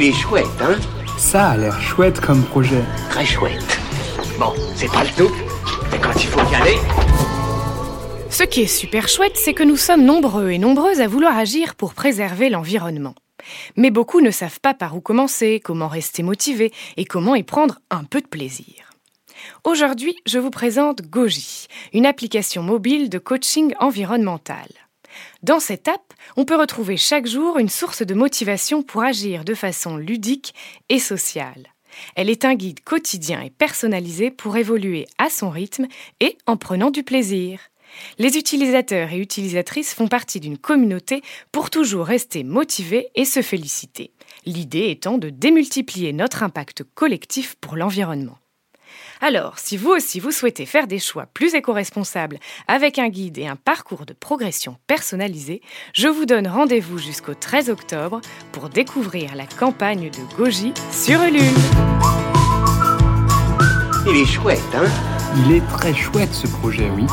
Il est chouette, hein Ça a l'air chouette comme projet. Très chouette. Bon, c'est pas le tout, mais quand il faut y aller... Ce qui est super chouette, c'est que nous sommes nombreux et nombreuses à vouloir agir pour préserver l'environnement. Mais beaucoup ne savent pas par où commencer, comment rester motivé et comment y prendre un peu de plaisir. Aujourd'hui, je vous présente Goji, une application mobile de coaching environnemental. Dans cette app, on peut retrouver chaque jour une source de motivation pour agir de façon ludique et sociale. Elle est un guide quotidien et personnalisé pour évoluer à son rythme et en prenant du plaisir. Les utilisateurs et utilisatrices font partie d'une communauté pour toujours rester motivés et se féliciter. L'idée étant de démultiplier notre impact collectif pour l'environnement. Alors, si vous aussi vous souhaitez faire des choix plus éco-responsables avec un guide et un parcours de progression personnalisé, je vous donne rendez-vous jusqu'au 13 octobre pour découvrir la campagne de Goji sur Ulule. Il est chouette, hein? Il est très chouette ce projet, oui.